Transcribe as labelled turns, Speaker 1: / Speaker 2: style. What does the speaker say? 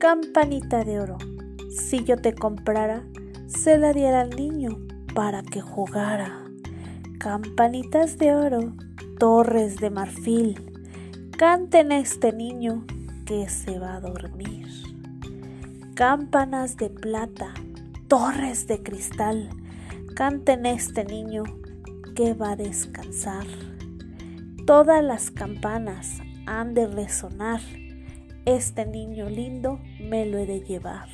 Speaker 1: Campanita de oro, si yo te comprara, se la diera al niño para que jugara. Campanitas de oro, torres de marfil, canten este niño que se va a dormir. Campanas de plata, torres de cristal, canten este niño que va a descansar. Todas las campanas han de resonar, este niño lindo me lo he de llevar.